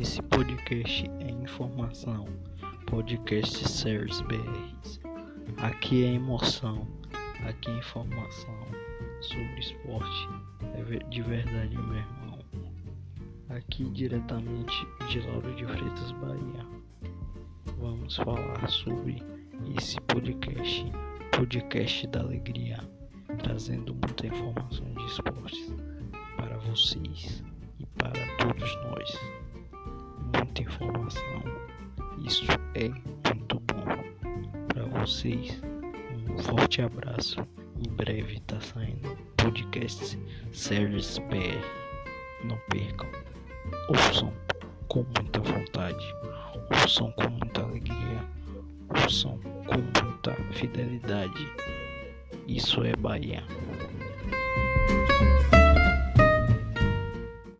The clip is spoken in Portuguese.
Esse podcast é informação. Podcast Series BR. Aqui é emoção. Aqui é informação sobre esporte. É de verdade, meu irmão. Aqui diretamente de Lauro de Freitas, Bahia. Vamos falar sobre esse podcast. Podcast da Alegria. Trazendo muita informação de esportes para vocês e para todos nós. Isso é muito bom para vocês. Um forte abraço. Em breve está saindo podcast Series BR. Não percam. Ouçam com muita vontade. Ouçam com muita alegria. Ouçam com muita fidelidade. Isso é Bahia.